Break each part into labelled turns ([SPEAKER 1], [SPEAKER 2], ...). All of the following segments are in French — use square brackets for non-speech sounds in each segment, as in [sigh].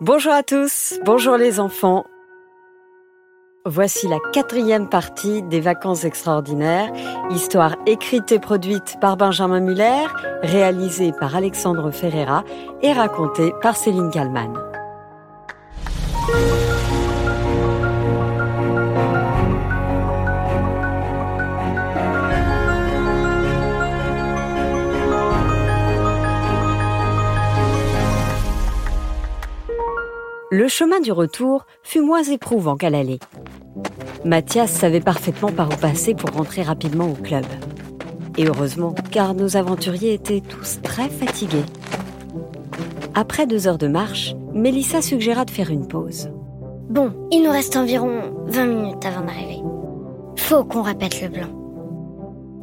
[SPEAKER 1] Bonjour à tous, bonjour les enfants. Voici la quatrième partie des vacances extraordinaires, histoire écrite et produite par Benjamin Muller, réalisée par Alexandre Ferreira et racontée par Céline Kallmann. Le chemin du retour fut moins éprouvant qu'à l'aller. Mathias savait parfaitement par où passer pour rentrer rapidement au club. Et heureusement, car nos aventuriers étaient tous très fatigués. Après deux heures de marche, Mélissa suggéra de faire une pause.
[SPEAKER 2] Bon, il nous reste environ 20 minutes avant d'arriver. Faut qu'on répète le plan.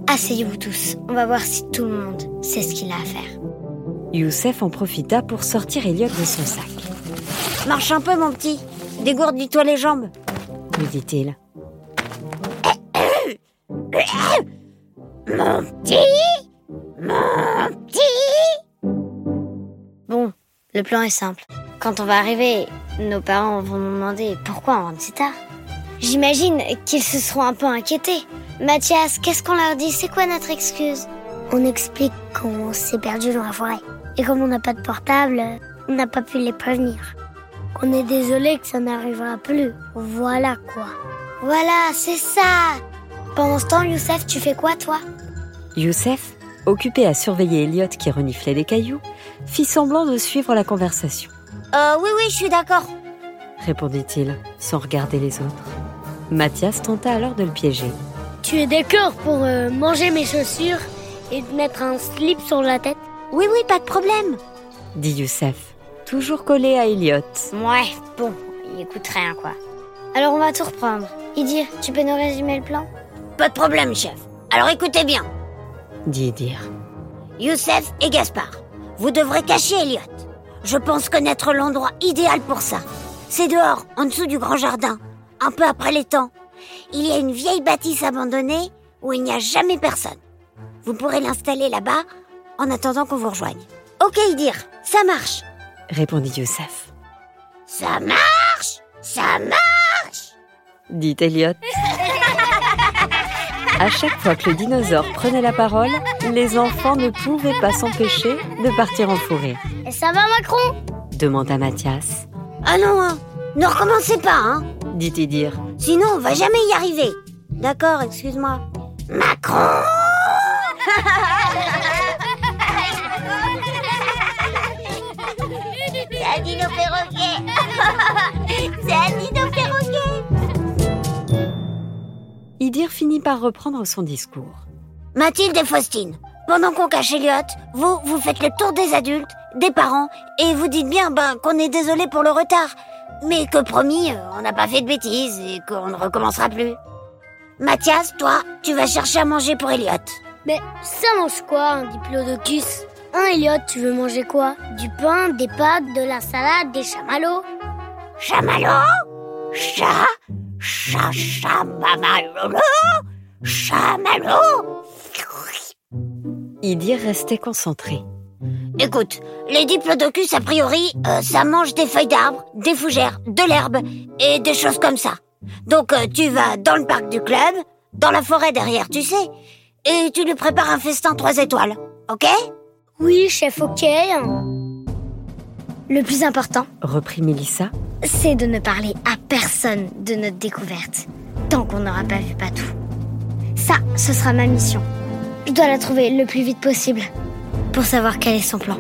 [SPEAKER 2] Asseyez-vous tous, on va voir si tout le monde sait ce qu'il a à faire.
[SPEAKER 1] Youssef en profita pour sortir Elliot de son sac.
[SPEAKER 3] Marche un peu, mon petit. Dégourdis-toi les jambes,
[SPEAKER 1] lui dit-il.
[SPEAKER 3] Mon petit Mon petit
[SPEAKER 2] Bon, le plan est simple. Quand on va arriver, nos parents vont nous demander pourquoi on rentre si tard. J'imagine qu'ils se seront un peu inquiétés. Mathias, qu'est-ce qu'on leur dit? C'est quoi notre excuse?
[SPEAKER 4] On explique qu'on s'est perdu dans la forêt. Et comme on n'a pas de portable, on n'a pas pu les prévenir. On est désolé que ça n'arrivera plus. Voilà quoi.
[SPEAKER 2] Voilà, c'est ça. Pendant ce temps, Youssef, tu fais quoi toi?
[SPEAKER 1] Youssef, occupé à surveiller Elliot qui reniflait des cailloux, fit semblant de suivre la conversation.
[SPEAKER 3] Euh, oui, oui, je suis d'accord,
[SPEAKER 1] répondit-il, sans regarder les autres. Mathias tenta alors de le piéger.
[SPEAKER 4] Tu es d'accord pour euh, manger mes chaussures et te mettre un slip sur la tête?
[SPEAKER 3] Oui, oui, pas de problème,
[SPEAKER 1] dit Youssef toujours collé à Elliot.
[SPEAKER 2] Ouais, bon, il écoute rien quoi. Alors on va tout reprendre. Idir, tu peux nous résumer le plan?
[SPEAKER 3] Pas de problème, chef. Alors écoutez bien.
[SPEAKER 1] Dit Idir.
[SPEAKER 3] Youssef et Gaspard, vous devrez cacher Elliot. Je pense connaître l'endroit idéal pour ça. C'est dehors, en dessous du grand jardin, un peu après les temps. Il y a une vieille bâtisse abandonnée où il n'y a jamais personne. Vous pourrez l'installer là-bas en attendant qu'on vous rejoigne. Ok, Idir, ça marche
[SPEAKER 1] répondit Youssef.
[SPEAKER 3] Ça marche Ça marche
[SPEAKER 1] dit Elliot. [laughs] À chaque fois que le dinosaure prenait la parole, les enfants ne pouvaient pas s'empêcher de partir en.
[SPEAKER 4] Et ça va, Macron?
[SPEAKER 1] demanda Mathias.
[SPEAKER 3] Ah non, hein. ne recommencez pas, hein
[SPEAKER 1] dit Idir.
[SPEAKER 3] Sinon, on va jamais y arriver. D'accord, excuse-moi. Macron [laughs]
[SPEAKER 5] perroquet [laughs] C'est un dino perroquet
[SPEAKER 1] Idir finit par reprendre son discours.
[SPEAKER 3] Mathilde et Faustine, pendant qu'on cache Elliot, vous, vous faites le tour des adultes, des parents, et vous dites bien ben, qu'on est désolé pour le retard, mais que promis, on n'a pas fait de bêtises et qu'on ne recommencera plus. Mathias, toi, tu vas chercher à manger pour Elliot.
[SPEAKER 4] Mais ça mange quoi, un diplodocus? Hein, Elliot, tu veux manger quoi? Du pain, des pâtes, de la salade, des chamallows?
[SPEAKER 3] Chamallows? Chat Chat, chamallow Chamallow
[SPEAKER 1] Idir restait concentré.
[SPEAKER 3] Écoute, les diplodocus, a priori, euh, ça mange des feuilles d'arbres, des fougères, de l'herbe et des choses comme ça. Donc euh, tu vas dans le parc du club, dans la forêt derrière, tu sais, et tu lui prépares un festin trois étoiles, ok?
[SPEAKER 4] Oui, chef, ok.
[SPEAKER 2] Le plus important,
[SPEAKER 1] reprit Mélissa,
[SPEAKER 2] c'est de ne parler à personne de notre découverte, tant qu'on n'aura pas vu Patou. Ça, ce sera ma mission. Je dois la trouver le plus vite possible pour savoir quel est son plan.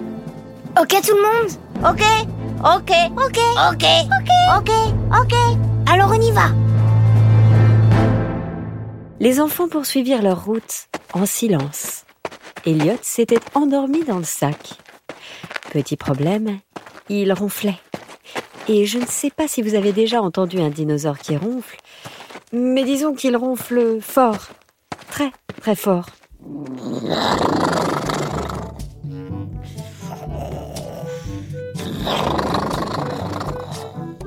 [SPEAKER 2] Ok tout le monde?
[SPEAKER 3] Ok, ok, ok, ok, ok, ok, ok? Alors on y va.
[SPEAKER 1] Les enfants poursuivirent leur route en silence. Elliot s'était endormi dans le sac. Petit problème, il ronflait. Et je ne sais pas si vous avez déjà entendu un dinosaure qui ronfle, mais disons qu'il ronfle fort, très très fort.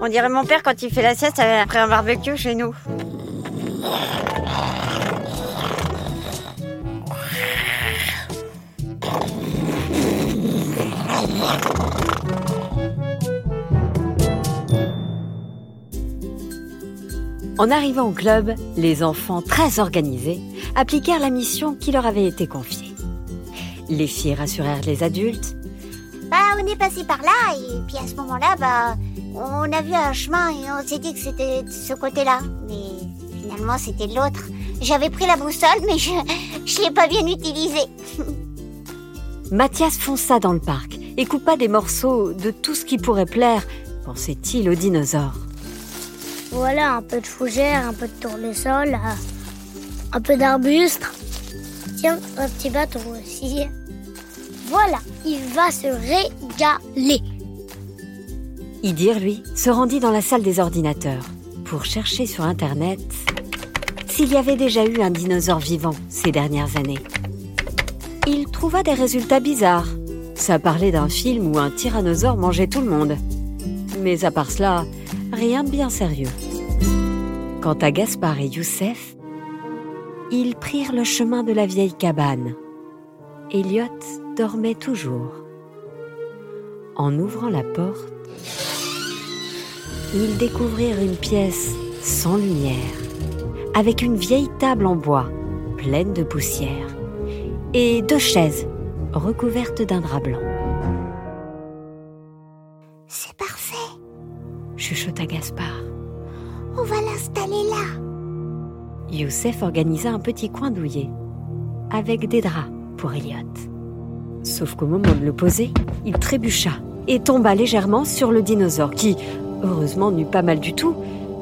[SPEAKER 3] On dirait mon père quand il fait la sieste après un barbecue chez nous.
[SPEAKER 1] En arrivant au club, les enfants très organisés appliquèrent la mission qui leur avait été confiée. Les filles rassurèrent les adultes.
[SPEAKER 3] Bah, on est passé par là et puis à ce moment-là, bah, on a vu un chemin et on s'est dit que c'était de ce côté-là. Mais finalement, c'était l'autre. J'avais pris la boussole, mais je ne l'ai pas bien utilisée. [laughs]
[SPEAKER 1] Mathias fonça dans le parc et coupa des morceaux de tout ce qui pourrait plaire, pensait-il aux dinosaures.
[SPEAKER 4] Voilà, un peu de fougère, un peu de tournesol, euh, un peu d'arbuste. Tiens, un petit bâton aussi. Voilà, il va se régaler.
[SPEAKER 1] Idir, lui, se rendit dans la salle des ordinateurs pour chercher sur Internet s'il y avait déjà eu un dinosaure vivant ces dernières années. Il trouva des résultats bizarres. Ça parlait d'un film où un tyrannosaure mangeait tout le monde. Mais à part cela, rien bien sérieux. Quant à Gaspard et Youssef, ils prirent le chemin de la vieille cabane. Elliot dormait toujours. En ouvrant la porte, ils découvrirent une pièce sans lumière, avec une vieille table en bois pleine de poussière et deux chaises recouvertes d'un drap blanc. Gaspard.
[SPEAKER 3] On va l'installer là.
[SPEAKER 1] Youssef organisa un petit coin douillet, avec des draps pour Elliot. Sauf qu'au moment de le poser, il trébucha et tomba légèrement sur le dinosaure qui, heureusement, n'eut pas mal du tout,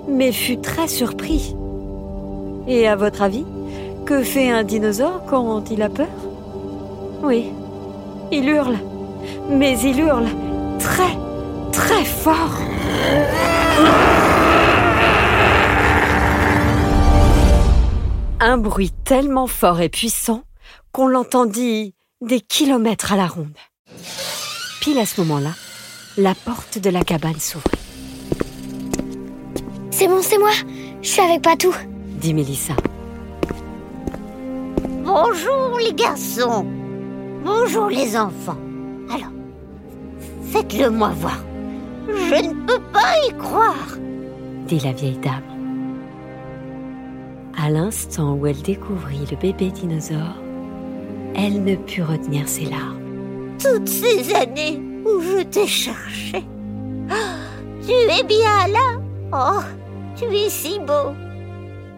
[SPEAKER 1] mais fut très surpris. Et à votre avis, que fait un dinosaure quand il a peur? Oui, il hurle, mais il hurle très, très fort. Un bruit tellement fort et puissant qu'on l'entendit des kilomètres à la ronde. Pile à ce moment-là, la porte de la cabane s'ouvrit.
[SPEAKER 4] C'est bon, c'est moi. Je suis avec Patou.
[SPEAKER 1] dit Mélissa.
[SPEAKER 3] Bonjour les garçons. Bonjour les enfants. Alors, faites-le moi voir. Je ne peux pas y croire.
[SPEAKER 1] dit la vieille dame. À l'instant où elle découvrit le bébé dinosaure, elle ne put retenir ses larmes.
[SPEAKER 3] Toutes ces années où je t'ai cherché. Ah, tu es bien là. Oh, tu es si beau.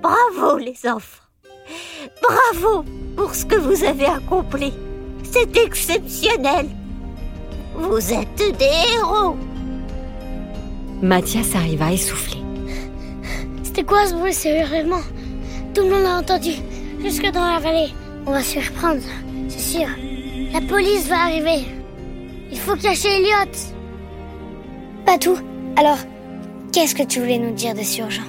[SPEAKER 3] Bravo les enfants. Bravo pour ce que vous avez accompli. C'est exceptionnel. Vous êtes des héros.
[SPEAKER 1] Mathias arriva essoufflé.
[SPEAKER 4] C'était quoi ce bruit sérieusement Tout le monde l'a entendu, jusque dans la vallée. On va se reprendre, c'est sûr. La police va arriver. Il faut cacher Elliot. Pas tout. Alors, qu'est-ce que tu voulais nous dire de si urgent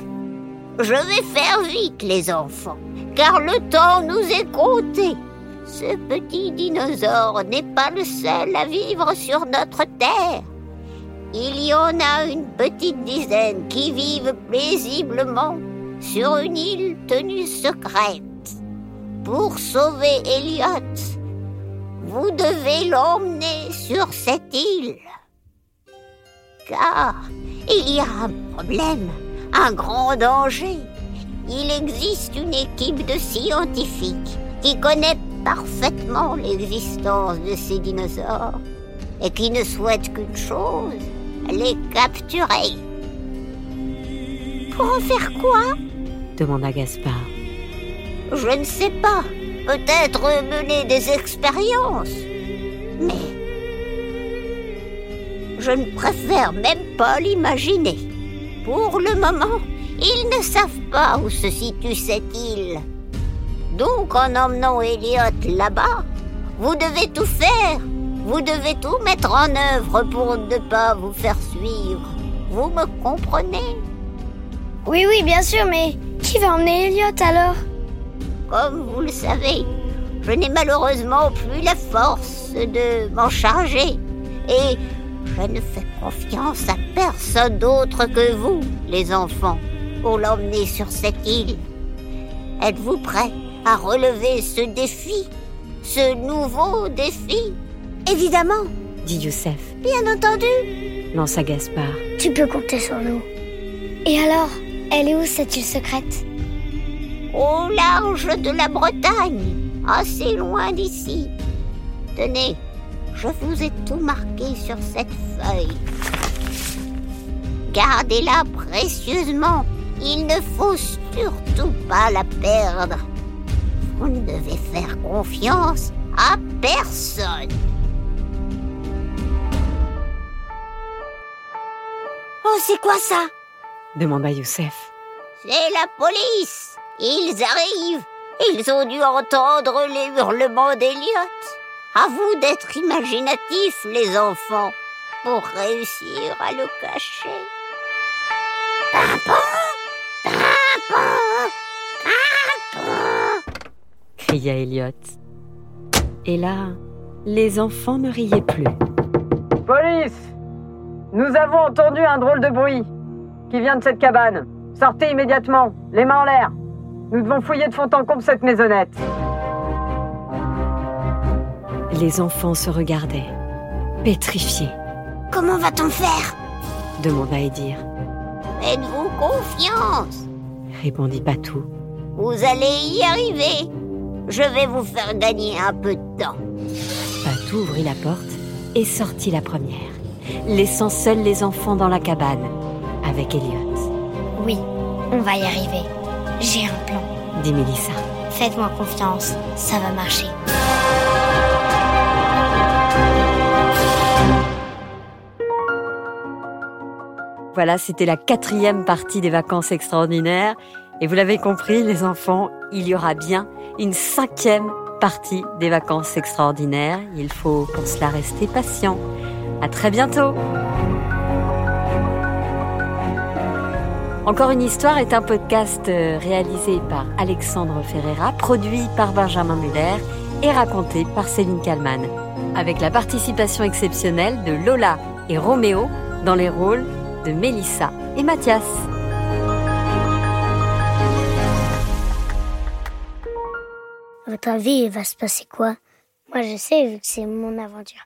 [SPEAKER 3] Je vais faire vite, les enfants, car le temps nous est compté. Ce petit dinosaure n'est pas le seul à vivre sur notre terre. Il y en a une petite dizaine qui vivent paisiblement sur une île tenue secrète. Pour sauver Elliot, vous devez l'emmener sur cette île. Car il y a un problème, un grand danger. Il existe une équipe de scientifiques qui connaît parfaitement l'existence de ces dinosaures et qui ne souhaite qu'une chose, les capturer. Pour en faire quoi?
[SPEAKER 1] Demanda Gaspard.
[SPEAKER 3] Je ne sais pas. Peut-être mener des expériences. Mais je ne préfère même pas l'imaginer. Pour le moment, ils ne savent pas où se situe cette île. Donc en emmenant Elliot là-bas, vous devez tout faire. Vous devez tout mettre en œuvre pour ne pas vous faire suivre. Vous me comprenez?
[SPEAKER 4] Oui, oui, bien sûr, mais qui va emmener Elliot alors?
[SPEAKER 3] Comme vous le savez, je n'ai malheureusement plus la force de m'en charger. Et je ne fais confiance à personne d'autre que vous, les enfants, pour l'emmener sur cette île. Êtes-vous prêts à relever ce défi Ce nouveau défi?
[SPEAKER 2] Évidemment,
[SPEAKER 1] dit Youssef,
[SPEAKER 2] bien entendu.
[SPEAKER 1] lança Gaspard.
[SPEAKER 4] Tu peux compter sur nous. Et alors?
[SPEAKER 2] Elle est où cette île secrète?
[SPEAKER 3] Au large de la Bretagne, assez loin d'ici. Tenez, je vous ai tout marqué sur cette feuille. Gardez-la précieusement. Il ne faut surtout pas la perdre. Vous ne devez faire confiance à personne.
[SPEAKER 5] Oh, c'est quoi ça?
[SPEAKER 1] Demanda Youssef.
[SPEAKER 3] C'est la police. Ils arrivent. Ils ont dû entendre les hurlements d'Eliot. À vous d'être imaginatifs, les enfants, pour réussir à le cacher. Pimpon Pimpon Pimpon
[SPEAKER 1] cria Elliot. Et là, les enfants ne riaient plus.
[SPEAKER 6] Police Nous avons entendu un drôle de bruit qui vient de cette cabane. Sortez immédiatement, les mains en l'air. Nous devons fouiller de fond en comble cette maisonnette.
[SPEAKER 1] Les enfants se regardaient, pétrifiés,
[SPEAKER 5] Comment va-t-on faire?
[SPEAKER 1] demanda Edir.
[SPEAKER 3] Faites-vous confiance.
[SPEAKER 1] Répondit Patou.
[SPEAKER 3] Vous allez y arriver. Je vais vous faire gagner un peu de temps.
[SPEAKER 1] Patou ouvrit la porte et sortit la première, laissant seuls les enfants dans la cabane avec Elliot,
[SPEAKER 2] Oui, on va y arriver. J'ai un plan.
[SPEAKER 1] dit Mélissa.
[SPEAKER 2] Faites-moi confiance, ça va marcher.
[SPEAKER 1] Voilà, c'était la quatrième partie des vacances extraordinaires. Et vous l'avez compris, les enfants, il y aura bien une cinquième partie des vacances extraordinaires. Il faut pour cela rester patient. À très bientôt. Encore une histoire est un podcast euh, réalisé par Alexandre Ferreira, produit par Benjamin Muller et raconté par Céline Kallmann, avec la participation exceptionnelle de Lola et Roméo dans les rôles de Mélissa et Mathias.
[SPEAKER 4] Votre avis, va se passer quoi? Moi, je sais, vu que c'est mon aventure.